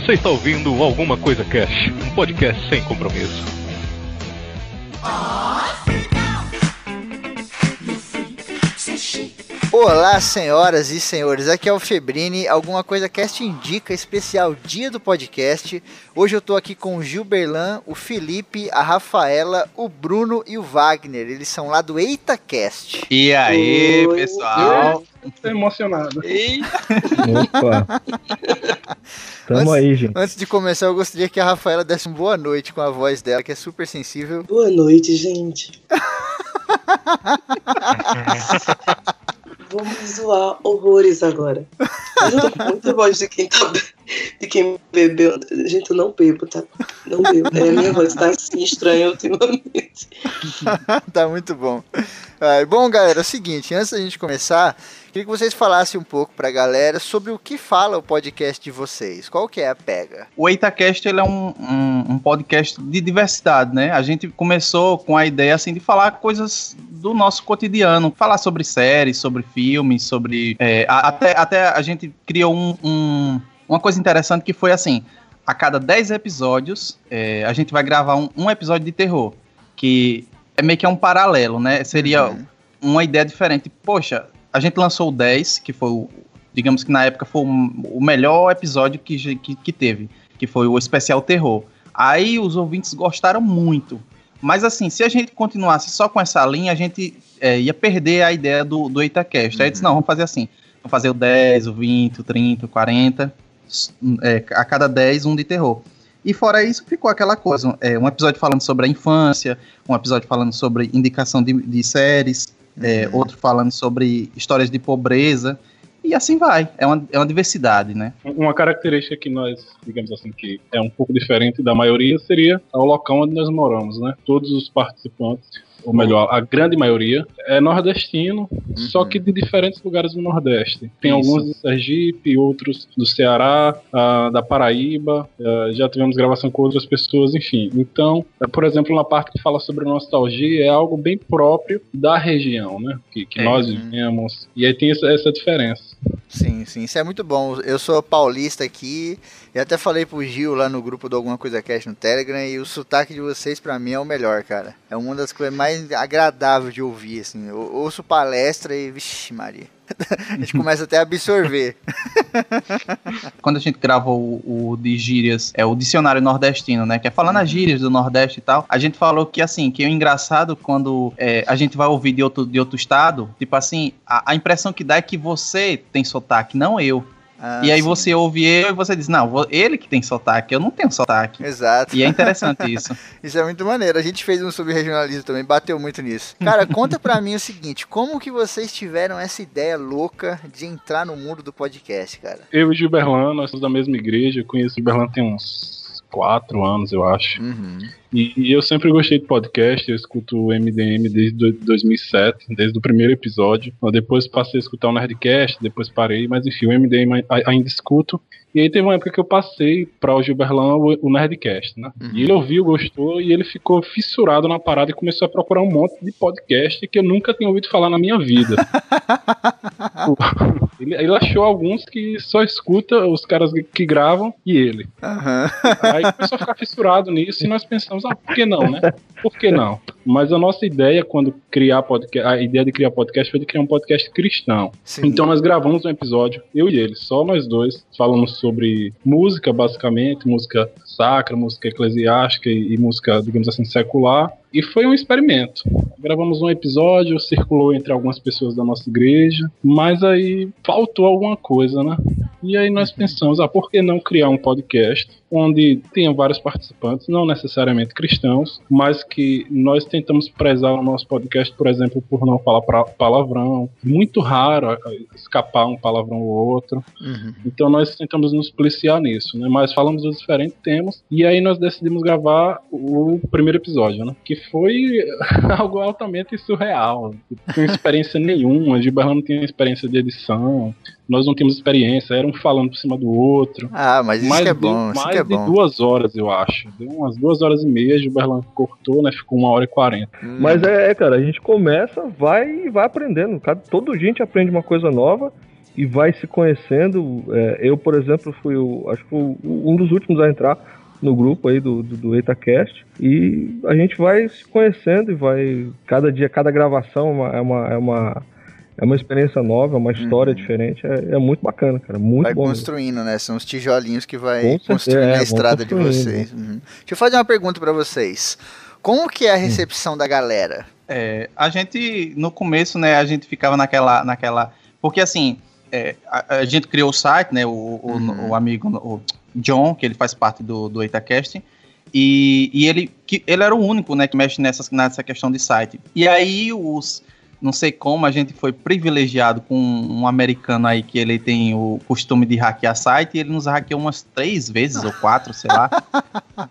Você está ouvindo Alguma Coisa Cash, um podcast sem compromisso. Olá, senhoras e senhores, aqui é o Febrini, Alguma Coisa Cast Indica, especial dia do podcast. Hoje eu tô aqui com o Gilberlan, o Felipe, a Rafaela, o Bruno e o Wagner. Eles são lá do EitaCast. E aí, Oi, pessoal? Tô emocionado. Opa! Tamo antes, aí, gente. Antes de começar, eu gostaria que a Rafaela desse uma boa noite com a voz dela, que é super sensível. Boa noite, gente. Vamos zoar horrores agora. Eu tô muito voz de quem tá de quem bebeu. Gente, eu não bebo, tá? Não bebo. É, minha voz tá assim estranha ultimamente. tá muito bom. Ah, bom, galera, é o seguinte, antes da gente começar, queria que vocês falassem um pouco pra galera sobre o que fala o podcast de vocês. Qual que é a pega? O EitaCast ele é um, um, um, podcast de diversidade, né? A gente começou com a ideia assim de falar coisas do nosso cotidiano, falar sobre séries, sobre filmes, sobre é, até, até a gente criou um, um uma coisa interessante que foi assim: a cada 10 episódios, é, a gente vai gravar um, um, episódio de terror. Que é meio que é um paralelo, né? Seria uhum. uma ideia diferente. Poxa, a gente lançou o 10, que foi o. Digamos que na época foi o melhor episódio que, que, que teve, que foi o especial terror. Aí os ouvintes gostaram muito. Mas assim, se a gente continuasse só com essa linha, a gente é, ia perder a ideia do, do Itacast. Uhum. Aí disse, não, vamos fazer assim. Vamos fazer o 10, o 20, o 30, o 40 é, a cada 10 um de terror. E fora isso, ficou aquela coisa: é, um episódio falando sobre a infância, um episódio falando sobre indicação de, de séries, é, uhum. outro falando sobre histórias de pobreza. E assim vai, é uma, é uma diversidade, né? Uma característica que nós, digamos assim, que é um pouco diferente da maioria seria o local onde nós moramos, né? Todos os participantes ou melhor, a grande maioria, é nordestino, uhum. só que de diferentes lugares do Nordeste. Tem Isso. alguns de Sergipe, outros do Ceará, uh, da Paraíba, uh, já tivemos gravação com outras pessoas, enfim. Então, uh, por exemplo, na parte que fala sobre nostalgia, é algo bem próprio da região, né? Que, que é. nós vivemos. E aí tem essa, essa diferença. Sim, sim, isso é muito bom. Eu sou paulista aqui, e até falei pro Gil lá no grupo do Alguma Coisa Cash no Telegram, e o sotaque de vocês para mim é o melhor, cara. É uma das coisas mais agradáveis de ouvir, assim. Eu ouço palestra e, vixe Maria. a gente começa até a absorver. Quando a gente gravou o, o, de gírias, é o dicionário nordestino, né? Que é falando as uhum. gírias do Nordeste e tal, a gente falou que assim, que é engraçado quando é, a gente vai ouvir de outro, de outro estado, tipo assim, a, a impressão que dá é que você tem sotaque, não eu. Ah, e aí sim. você ouve eu e você diz, não, ele que tem sotaque, eu não tenho sotaque. Exato. E é interessante isso. isso é muito maneiro. A gente fez um sobre regionalismo também, bateu muito nisso. Cara, conta pra mim o seguinte, como que vocês tiveram essa ideia louca de entrar no mundo do podcast, cara? Eu e Gilberlan, nós somos da mesma igreja, eu conheço o Gilberlan tem uns quatro anos, eu acho. Uhum. E, e, eu sempre gostei de podcast, eu escuto o MDM desde 2007, desde o primeiro episódio. Depois passei a escutar o Nerdcast, depois parei, mas enfim, o MDM ainda escuto. E aí teve uma época que eu passei para o Gilberlan o, o Nerdcast, né? Uhum. E ele ouviu, gostou, e ele ficou fissurado na parada e começou a procurar um monte de podcast que eu nunca tinha ouvido falar na minha vida. ele, ele, achou alguns que só escuta os caras que gravam e ele. Uhum. Aí começou a ficar fissurado nisso e nós pensamos pensamos, ah, por que não, né? Por que não? Mas a nossa ideia, quando criar podcast, a ideia de criar podcast foi de criar um podcast cristão. Sim. Então nós gravamos um episódio, eu e ele, só nós dois, falamos sobre música, basicamente, música sacra, música eclesiástica e, e música, digamos assim, secular. E foi um experimento. Gravamos um episódio, circulou entre algumas pessoas da nossa igreja, mas aí faltou alguma coisa, né? E aí nós pensamos, ah, por que não criar um podcast onde tenha vários participantes, não necessariamente cristãos, mas que nós tentamos prezar o nosso podcast, por exemplo, por não falar palavrão. Muito raro escapar um palavrão ou outro. Uhum. Então nós tentamos nos policiar nisso, né? Mas falamos dos diferentes temas e aí nós decidimos gravar o primeiro episódio, né? Que foi algo altamente surreal. Não tinha experiência nenhuma, a Gilberto não tinha experiência de edição, nós não tínhamos experiência, era um falando por cima do outro. Ah, mas isso é bom, mais é de bom. duas horas, eu acho. Deu umas duas horas e meia, Gilberto cortou, né? Ficou uma hora e quarenta. Hum. Mas é, é, cara, a gente começa, vai e vai aprendendo. Cada, todo gente aprende uma coisa nova e vai se conhecendo. É, eu, por exemplo, fui o, acho que um dos últimos a entrar no grupo aí do, do, do EitaCast e a gente vai se conhecendo e vai cada dia, cada gravação é uma, é uma, é uma é uma experiência nova, é uma história uhum. diferente, é, é, muito bacana, cara, muito vai bom. Vai construindo, mesmo. né? São os tijolinhos que vai construindo é, a estrada de vocês. Uhum. Deixa eu fazer uma pergunta para vocês. Como que é a hum. recepção hum. da galera? É, a gente, no começo, né, a gente ficava naquela, naquela, porque assim, é, a, a, gente criou o site, né, o, o, uhum. o amigo, o John, que ele faz parte do, do EitaCast, e, e ele, que, ele era o único, né, que mexe nessa, nessa questão de site. E aí os não sei como a gente foi privilegiado com um americano aí que ele tem o costume de hackear site e ele nos hackeou umas três vezes ou quatro, sei lá.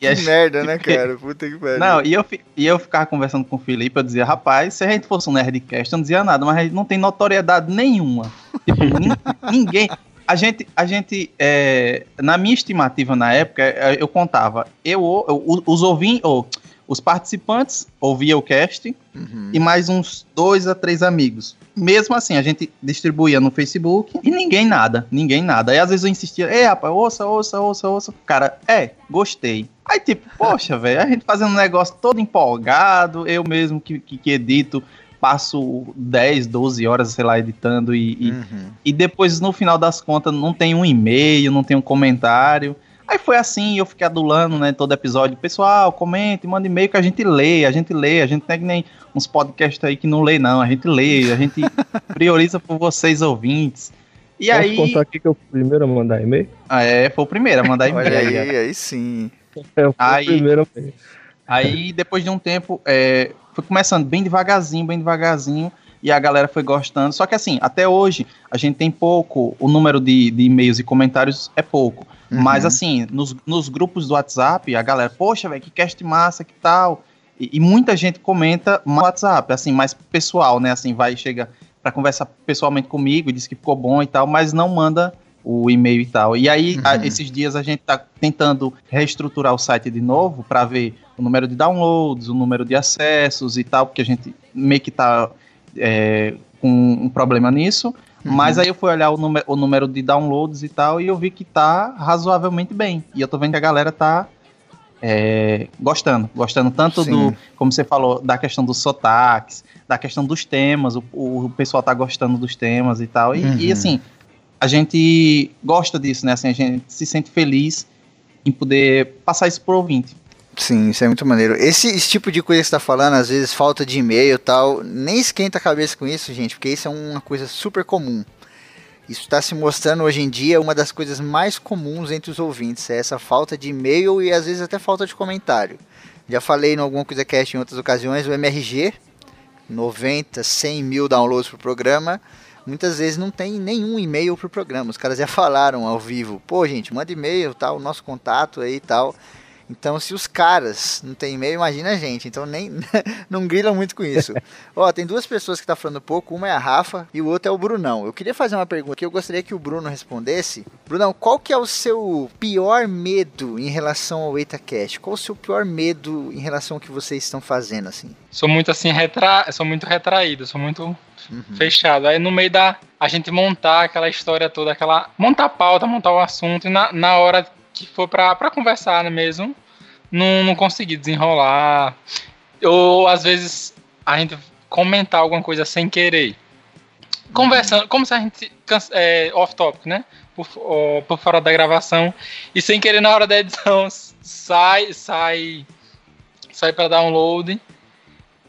que gente... merda, né, cara? Puta que merda. Não, e eu, e eu ficava conversando com o Felipe, eu dizia, rapaz, se a gente fosse um Nerdcast, eu não dizia nada, mas a gente não tem notoriedade nenhuma. Tipo, ninguém. A gente, a gente é, na minha estimativa na época, é, eu contava, eu, eu os ouvintes, ou os participantes ouviam o cast uhum. e mais uns dois a três amigos. Mesmo assim, a gente distribuía no Facebook e ninguém nada, ninguém nada. Aí às vezes eu insistia, é rapaz, ouça, ouça, ouça, ouça. Cara, é, gostei. Aí tipo, poxa, velho, a gente fazendo um negócio todo empolgado, eu mesmo que, que, que edito, passo 10, 12 horas, sei lá, editando e, e, uhum. e, depois no final das contas não tem um e-mail, não tem um comentário. Aí foi assim, eu fiquei adulando, né, todo episódio. Pessoal, comente, manda e-mail que a gente lê, a gente lê, a gente tem que nem uns podcasts aí que não lê, não. A gente lê, a gente prioriza por vocês ouvintes. E Posso aí. contar aqui que eu fui o primeiro a mandar e-mail? Ah, é, foi o primeiro a mandar e-mail. Olha aí, aí, aí sim. É, eu aí, o primeiro Aí, depois de um tempo, é, foi começando bem devagarzinho, bem devagarzinho e a galera foi gostando. Só que assim, até hoje a gente tem pouco, o número de, de e-mails e comentários é pouco. Uhum. Mas assim, nos, nos grupos do WhatsApp, a galera, poxa, velho, que cast massa, que tal. E, e, muita gente comenta no WhatsApp, assim, mais pessoal, né? Assim, vai, chega para conversar pessoalmente comigo, diz que ficou bom e tal, mas não manda o e-mail e tal. E aí, uhum. a, esses dias a gente tá tentando reestruturar o site de novo para ver o número de downloads, o número de acessos e tal, porque a gente meio que tá é, com um problema nisso. Uhum. Mas aí eu fui olhar o, número, o número de downloads e tal, e eu vi que tá razoavelmente bem. E eu tô vendo que a galera tá é, gostando. Gostando tanto Sim. do, como você falou, da questão dos sotaques, da questão dos temas, o, o pessoal tá gostando dos temas e tal. E, uhum. e, assim, a gente gosta disso, né? Assim, a gente se sente feliz em poder passar isso pro ouvinte. Sim, isso é muito maneiro. Esse, esse, tipo de coisa que você tá falando, às vezes falta de e-mail e tal, nem esquenta a cabeça com isso, gente, porque isso é uma coisa super comum. Isso está se mostrando hoje em dia uma das coisas mais comuns entre os ouvintes, é essa falta de e-mail e às vezes até falta de comentário. Já falei em alguma coisa cast em outras ocasiões, o MRG, 90, 100 mil downloads pro programa, muitas vezes não tem nenhum e-mail pro programa. Os caras já falaram ao vivo, pô gente, manda e-mail, tal, nosso contato aí e tal. Então, se os caras não tem e-mail, imagina a gente. Então, nem não grilam muito com isso. Ó, tem duas pessoas que tá falando pouco. Uma é a Rafa e o outro é o Brunão. Eu queria fazer uma pergunta que eu gostaria que o Bruno respondesse. Brunão, qual que é o seu pior medo em relação ao EitaCast? Qual o seu pior medo em relação ao que vocês estão fazendo, assim? Sou muito, assim, retra... sou muito retraído, sou muito uhum. fechado. Aí, no meio da... A gente montar aquela história toda, aquela... Montar a pauta, montar o assunto e na, na hora que for pra conversar né, mesmo, não, não consegui desenrolar. Ou às vezes a gente comentar alguma coisa sem querer. Conversando, como se a gente. É, off-topic, né? Por, por fora da gravação. E sem querer na hora da edição sai, sai. Sai pra download.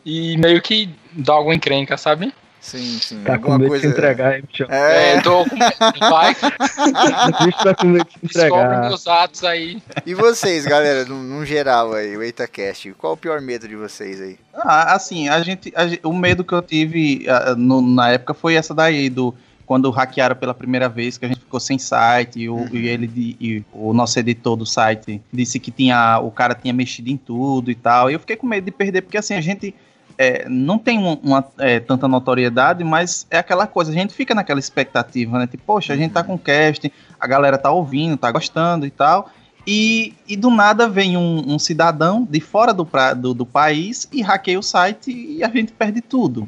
E meio que dá alguma encrenca, sabe? Sim, sim. Tá com medo coisa... de entregar, hein, bicho? É, é tô com medo. Vai. o bicho tá com medo de entregar. Descobre meus atos aí. E vocês, galera, no, no geral aí, o EitaCast, qual o pior medo de vocês aí? Ah, assim, a gente, a, o medo que eu tive uh, no, na época foi essa daí, do quando hackearam pela primeira vez, que a gente ficou sem site, e, o, uhum. e ele e o nosso editor do site disse que tinha o cara tinha mexido em tudo e tal. E eu fiquei com medo de perder, porque assim, a gente é, não tem uma, uma é, tanta notoriedade, mas é aquela coisa, a gente fica naquela expectativa, né? Tipo, poxa, a gente tá com casting, a galera tá ouvindo, tá gostando e tal. E, e do nada vem um, um cidadão de fora do, pra, do, do, país e hackeia o site e a gente perde tudo.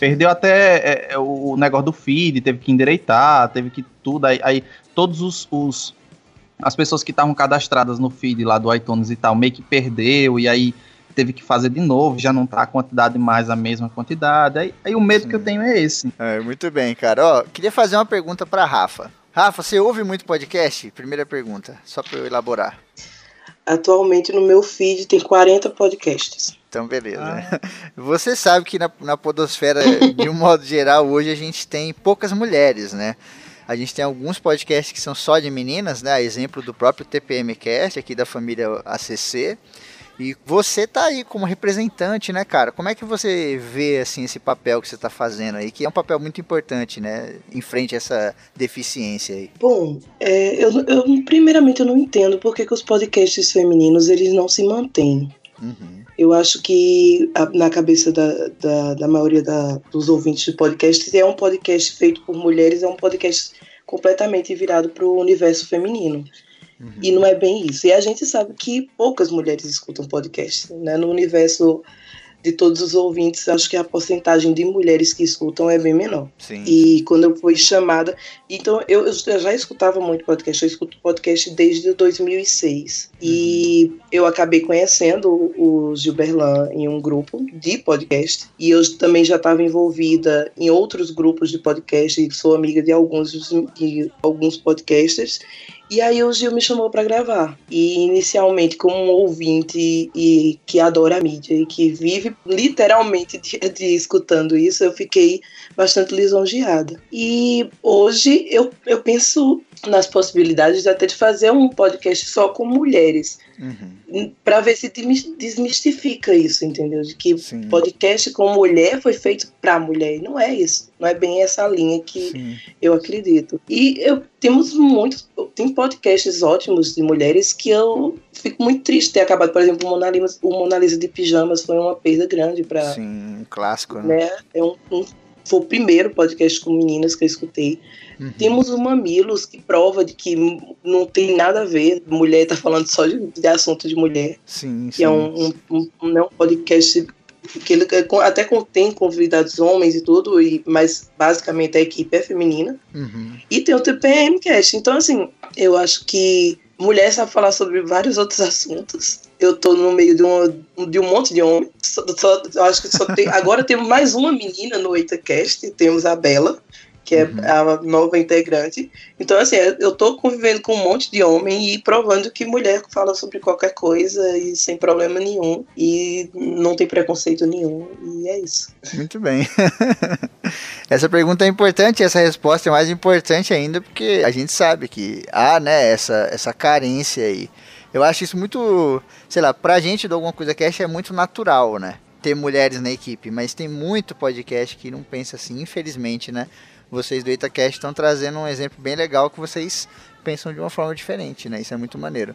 Perdeu até é, é, o negócio do feed, teve que endireitar, teve que tudo. Aí, aí todos os, os, as pessoas que estavam cadastradas no feed lá do iTunes e tal, meio que perdeu, e aí teve que fazer de novo, já não tá a quantidade mais a mesma quantidade. Aí, aí o medo Sim. que eu tenho é esse. É, muito bem, cara. Ó, queria fazer uma pergunta para Rafa. Rafa, você ouve muito podcast? Primeira pergunta, só para eu elaborar. Atualmente no meu feed tem 40 podcasts. Então, beleza. Ah. Você sabe que na, na podosfera, de um modo geral, hoje a gente tem poucas mulheres, né? A gente tem alguns podcasts que são só de meninas, né? A exemplo do próprio TPMcast aqui da família ACC. E você tá aí como representante, né, cara? Como é que você vê assim esse papel que você tá fazendo aí, que é um papel muito importante, né, em frente a essa deficiência aí? Bom, é, eu, eu, primeiramente eu não entendo por que, que os podcasts femininos eles não se mantêm. Uhum. Eu acho que a, na cabeça da, da, da maioria da, dos ouvintes de podcast, é um podcast feito por mulheres, é um podcast completamente virado para o universo feminino. Uhum. E não é bem isso. E a gente sabe que poucas mulheres escutam podcast. Né? No universo de todos os ouvintes, acho que a porcentagem de mulheres que escutam é bem menor. Sim. E quando eu fui chamada. Então, eu, eu já escutava muito podcast, eu escuto podcast desde 2006. Uhum. E eu acabei conhecendo o Gilberlan em um grupo de podcast. E eu também já estava envolvida em outros grupos de podcast, e sou amiga de alguns, de alguns podcasters. E aí o Gil me chamou para gravar. E inicialmente, como um ouvinte e que adora a mídia e que vive literalmente de, de escutando isso, eu fiquei bastante lisonjeada. E hoje eu, eu penso nas possibilidades de até de fazer um podcast só com mulheres. Uhum. para ver se desmistifica isso, entendeu? De que Sim. podcast com mulher foi feito para mulher. E não é isso. Não é bem essa linha que Sim. eu acredito. E eu, temos muitos. Tem podcasts ótimos de mulheres que eu fico muito triste ter acabado. Por exemplo, o Mona Lisa, o Mona Lisa de Pijamas foi uma perda grande para. Sim, um clássico, né? né? É um, um foi o primeiro podcast com meninas que eu escutei. Uhum. Temos o Mamilos, que prova de que não tem nada a ver. Mulher tá falando só de, de assunto de mulher. Sim, que é sim. é um, um, um, um podcast que ele até contém convidados homens e tudo, e, mas basicamente a equipe é feminina. Uhum. E tem o TPM Cast. Então, assim, eu acho que mulher sabe falar sobre vários outros assuntos. Eu tô no meio de, uma, de um monte de homens. Só, só, acho que só tem, agora temos mais uma menina no EitaCast, temos a Bela que é uhum. a nova integrante. Então, assim, eu tô convivendo com um monte de homem e provando que mulher fala sobre qualquer coisa e sem problema nenhum. E não tem preconceito nenhum. E é isso. Muito bem. essa pergunta é importante, essa resposta é mais importante ainda, porque a gente sabe que há, né, essa, essa carência aí. Eu acho isso muito, sei lá, pra gente do Alguma Coisa Cash é muito natural, né? Ter mulheres na equipe, mas tem muito podcast que não pensa assim, infelizmente, né? Vocês do EitaCast estão trazendo um exemplo bem legal que vocês pensam de uma forma diferente, né? Isso é muito maneiro.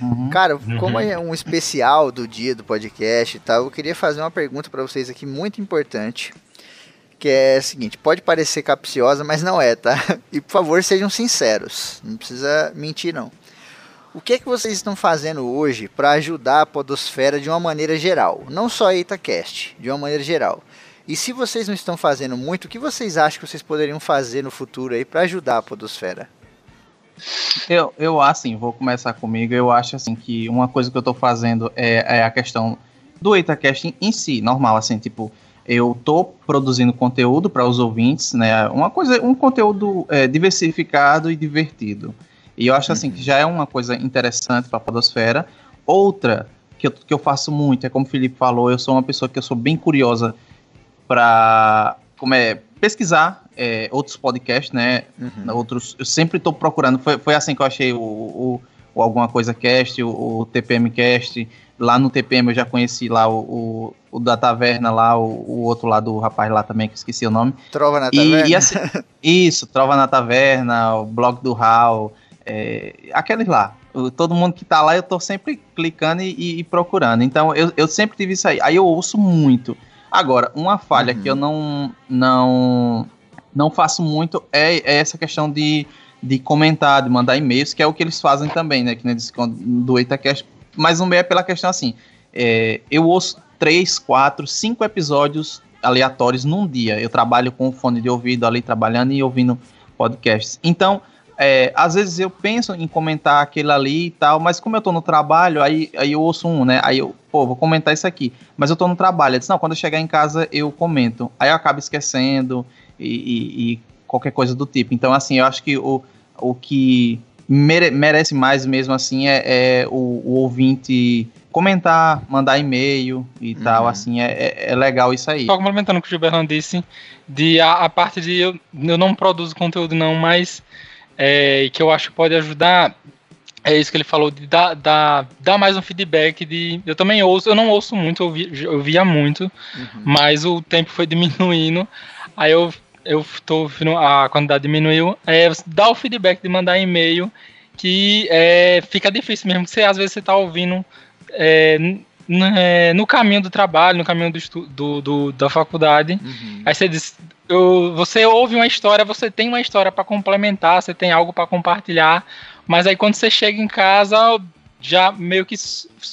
Uhum. Cara, como é um especial do dia do podcast e tal, eu queria fazer uma pergunta para vocês aqui muito importante. Que é a seguinte, pode parecer capciosa, mas não é, tá? E por favor, sejam sinceros. Não precisa mentir, não. O que é que vocês estão fazendo hoje para ajudar a podosfera de uma maneira geral? Não só a EitaCast, de uma maneira geral. E se vocês não estão fazendo muito, o que vocês acham que vocês poderiam fazer no futuro aí para ajudar a podosfera? Eu, eu assim, vou começar comigo. Eu acho assim que uma coisa que eu estou fazendo é, é, a questão do EitaCast em, si, normal, assim, tipo, eu tô produzindo conteúdo para os ouvintes, né? Uma coisa, um conteúdo é, diversificado e divertido. E eu acho assim que já é uma coisa interessante para a podosfera. Outra que eu, que eu faço muito é como o Felipe falou, eu sou uma pessoa que eu sou bem curiosa para como é pesquisar é, outros podcasts, né? Uhum. Outros, eu sempre estou procurando. Foi, foi assim que eu achei o, o, o alguma coisa cast, o, o, TPM cast. Lá no TPM eu já conheci lá o, o, da taverna lá, o, outro lá do rapaz lá também que esqueci o nome. Trova na taverna. E, assim, isso, Trova na taverna, o blog do Hal, é, aqueles lá. Todo mundo que tá lá eu tô sempre clicando e, e, e procurando. Então eu, eu sempre tive isso aí. Aí eu ouço muito. Agora, uma falha uhum. que eu não, não, não faço muito é, é, essa questão de, de comentar, de mandar e-mails, que é o que eles fazem também, né? Que nem do EitaCast. Mas não é pela questão assim. É, eu ouço três, quatro, cinco episódios aleatórios num dia. Eu trabalho com fone de ouvido ali, trabalhando e ouvindo podcasts. Então, é, às vezes eu penso em comentar aquele ali e tal, mas como eu tô no trabalho, aí, aí eu ouço um, né? Aí eu, pô, vou comentar isso aqui. Mas eu tô no trabalho. Eu disse, não, quando eu chegar em casa eu comento. Aí eu acabo esquecendo e, e, e qualquer coisa do tipo. Então, assim, eu acho que o, o que mere, merece mais mesmo, assim, é, é o, o, ouvinte comentar, mandar e-mail e uhum. tal, assim, é, é, é, legal isso aí. Só complementando o que o Gilberto disse, de a, a parte de eu, eu não produzo conteúdo não, mas é, que eu acho que pode ajudar é isso que ele falou, de dar, dar, dar mais um feedback de. Eu também ouço, eu não ouço muito, eu, vi, eu via muito, uhum. mas o tempo foi diminuindo. Aí eu, eu tô a quantidade diminuiu. É, dá o feedback de mandar e-mail, que é, fica difícil mesmo. Você às vezes você tá ouvindo é no caminho do trabalho, no caminho do, do, do da faculdade. Uhum. Aí você diz, eu, você ouve uma história, você tem uma história para complementar, você tem algo para compartilhar, mas aí quando você chega em casa, já meio que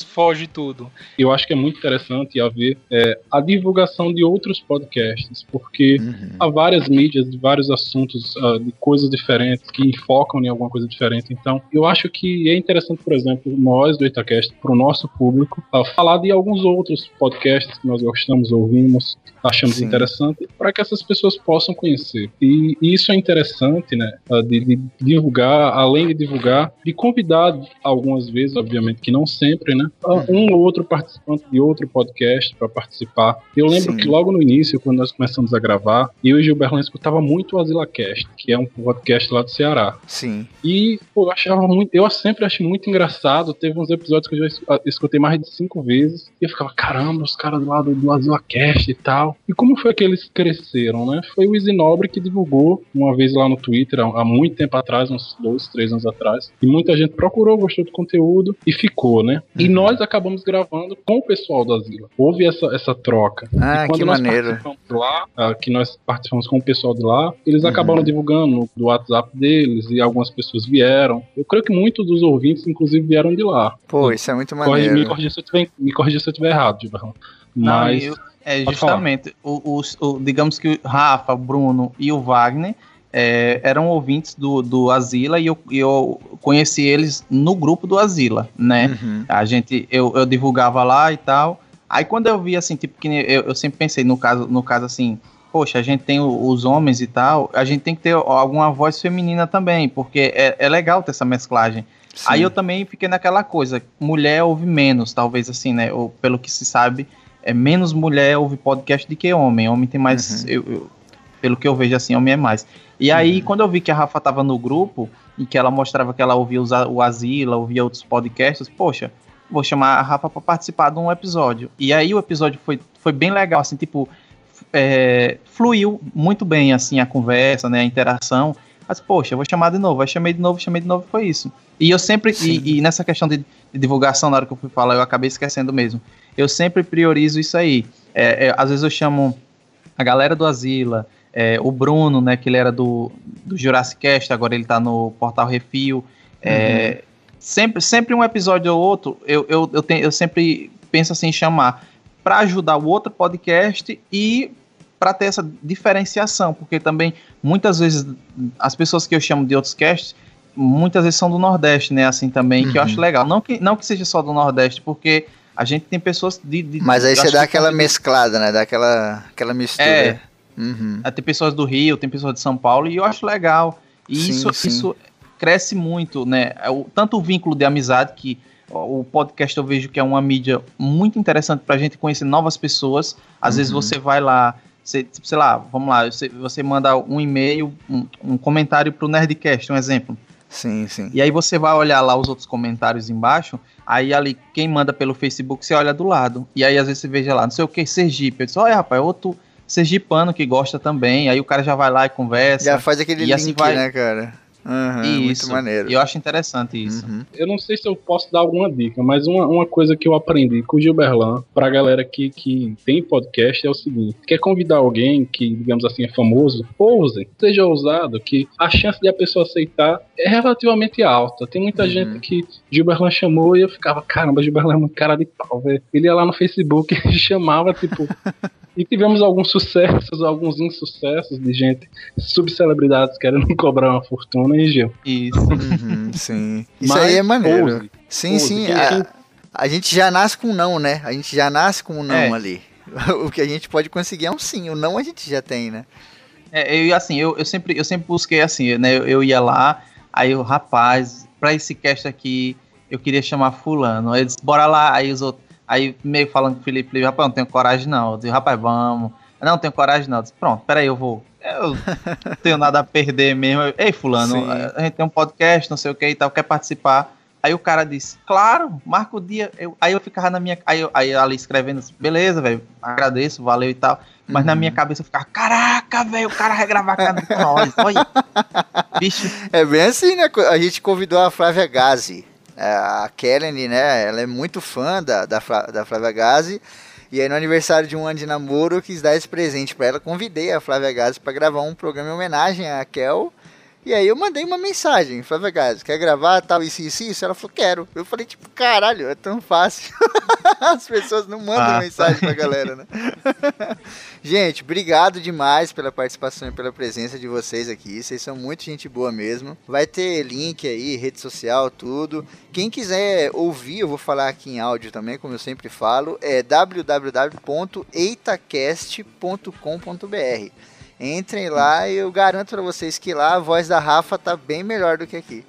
foge tudo. Eu acho que é muito interessante haver é, a divulgação de outros podcasts, porque uhum. há várias mídias de vários assuntos, uh, de coisas diferentes, que focam em alguma coisa diferente. Então, eu acho que é interessante, por exemplo, nós do Itacast, para o nosso público, uh, falar de alguns outros podcasts que nós gostamos, ouvimos, achamos Sim. interessante, para que essas pessoas possam conhecer. E, e isso é interessante, né, uh, de, de divulgar, além de divulgar, de convidar algumas vezes obviamente que não sempre, né? Ah, um ou outro participante de outro podcast para participar. Eu lembro Sim. que logo no início, quando nós começamos a gravar, eu e Gilberto escutava muito o AsilaCast, que é um podcast lá do Ceará. Sim. E pô, eu achava muito, eu sempre achei muito engraçado. Teve uns episódios que eu já escutei mais de cinco vezes e eu ficava, caramba, os caras lá do, do AsilaCast e tal. E como foi que eles cresceram, né? Foi o Easy Nobre que divulgou uma vez lá no Twitter, há muito tempo atrás, uns dois, três anos atrás. E muita gente procurou, gostou do conteúdo e ficou, né? Uhum. E nós acabamos gravando com o pessoal da Zila. Houve essa, essa troca. Ah, e quando que nós maneiro. participamos lá, uh, que nós participamos com o pessoal de lá, eles uhum. acabaram divulgando do WhatsApp deles e algumas pessoas vieram. Eu creio que muitos dos ouvintes, inclusive, vieram de lá. Pô, isso é muito maneiro. Me corrija se eu tiver, me corrija se eu tiver errado, Gilberto. Mas. Não, eu, é justamente, o, o, o, digamos que o Rafa, Bruno e o Wagner é, eram ouvintes do, do Asila e eu, eu conheci eles no grupo do Asila, né? Uhum. A gente, eu, eu divulgava lá e tal. Aí quando eu vi assim, tipo, que eu, eu sempre pensei no caso, no caso assim, poxa, a gente tem os homens e tal, a gente tem que ter alguma voz feminina também, porque é, é legal ter essa mesclagem. Sim. Aí eu também fiquei naquela coisa, mulher ouve menos, talvez assim, né? Ou pelo que se sabe, é menos mulher ouve podcast do que homem. Homem tem mais. Uhum. Eu, eu, pelo que eu vejo assim, homem é mais. E aí, uhum. quando eu vi que a Rafa tava no grupo e que ela mostrava que ela ouvia o Asila, ouvia outros podcasts, poxa, vou chamar a Rafa para participar de um episódio. E aí o episódio foi, foi bem legal, assim, tipo, é, fluiu muito bem, assim, a conversa, né, a interação. Mas, poxa, vou chamar de novo. Aí chamei de novo, chamei de novo, foi isso. E eu sempre, e, e, nessa questão de, de, divulgação, na hora que eu fui falar, eu acabei esquecendo mesmo. Eu sempre priorizo isso aí. É, é, às vezes eu chamo a galera do Asila, é, o Bruno, né, que ele era do, do Jurassic Cast, agora ele tá no Portal Refil. É, uhum. sempre, sempre um episódio ou outro, eu, eu, eu, tenho, eu sempre penso assim em chamar para ajudar o outro podcast e para ter essa diferenciação, porque também muitas vezes as pessoas que eu chamo de outros casts muitas vezes são do Nordeste, né? Assim também, uhum. que eu acho uhum. legal. Não que, não que seja só do Nordeste, porque a gente tem pessoas de. de Mas aí você dá aquela mesclada, né? Dá aquela, aquela mistura. É, Uhum. Tem pessoas do Rio, tem pessoas de São Paulo, e eu acho legal. E sim, isso, sim. isso cresce muito, né? É tanto o vínculo de amizade, que o podcast eu vejo que é uma mídia muito interessante para a gente conhecer novas pessoas. Às uhum. vezes você vai lá, você, sei lá, vamos lá, você, você manda um e-mail, um, um comentário para o Nerdcast, um exemplo. Sim, sim. E aí você vai olhar lá os outros comentários embaixo, aí ali, quem manda pelo Facebook, você olha do lado. E aí às vezes você veja lá, não sei o que, Sergipe. Eu disse, olha, rapaz, outro sergipano que gosta também, aí o cara já vai lá e conversa. Já faz aquele link, assim vai... né, cara? Uhum, isso, muito maneiro. Eu acho interessante isso. Uhum. Eu não sei se eu posso dar alguma dica, mas uma, uma coisa que eu aprendi com o Gilberlan, pra galera que, que tem podcast, é o seguinte: quer convidar alguém que, digamos assim, é famoso, ouse, seja ousado, que a chance de a pessoa aceitar é relativamente alta. Tem muita uhum. gente que Gilberlan chamou e eu ficava, caramba, Gilberlan é muito cara de pau, velho. Ele ia lá no Facebook e chamava, tipo. E tivemos alguns sucessos, alguns insucessos de gente, subcelebridades querendo cobrar uma fortuna, hein, Gil? Isso. Uhum, sim. Isso Mas, aí é maneiro. Pose, sim, pose, sim. A, a, gente já nasce com um não, né? A gente já nasce com um não é. ali. o que a gente pode conseguir é um sim. O não a gente já tem, né? É, eu, assim, eu, eu, sempre, eu sempre busquei assim, né? Eu, eu ia lá, aí o rapaz, pra esse cast aqui, eu queria chamar fulano. Aí eles, bora lá, aí os outros, aí meio falando com o Felipe, rapaz, não tenho coragem não. Eu disse, rapaz, vamos. Não, tenho coragem não. Eu disse, pronto, peraí, eu vou. Eu não tenho nada a perder mesmo. Ei, fulano, Sim. a gente tem um podcast, não sei o que e tal, quer participar? Aí o cara disse, claro, marca o dia. Eu, aí eu ficava na minha. Aí, eu, aí ali escrevendo, beleza, velho, agradeço, valeu e tal. Mas uhum. na minha cabeça eu ficava, caraca, velho, o cara vai gravar com nós, olha. Bicho. É bem assim, né? A gente convidou a Flávia Gazi. É, a Kellen, né? Ela é muito fã da, da, da Flávia Gazi. E aí no aniversário de um ano de namoro eu quis dar esse presente para ela. Convidei a Flávia Gazi para gravar um programa em homenagem a Kel. E aí eu mandei uma mensagem, falei, Gás, quer gravar tal, isso, isso, isso? Ela falou, quero. Eu falei, tipo, caralho, é tão fácil. As pessoas não mandam ah. mensagem pra galera, né? gente, obrigado demais pela participação e pela presença de vocês aqui. Vocês são muito gente boa mesmo. Vai ter link aí, rede social, tudo. Quem quiser ouvir, eu vou falar aqui em áudio também, como eu sempre falo, é www.eitacast.com.br. Entrem lá e eu garanto para vocês que lá a voz da Rafa tá bem melhor do que aqui.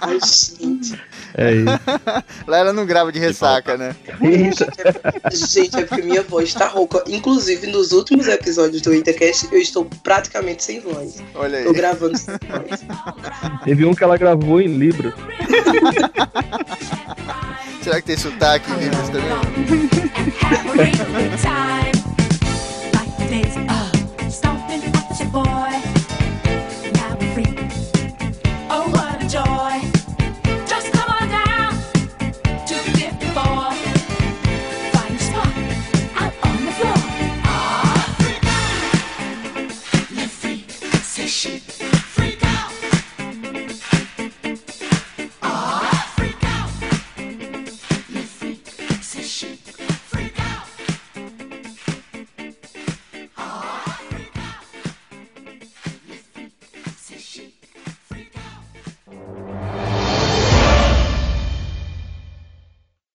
Ai, gente. É isso. Lá ela não grava de ressaca, né? gente, é porque minha voz tá rouca. Inclusive, nos últimos episódios do Intercast, eu estou praticamente sem voz. Olha aí. Tô gravando sem voz. Teve um que ela gravou em Libras. Será que tem sotaque em Libras também?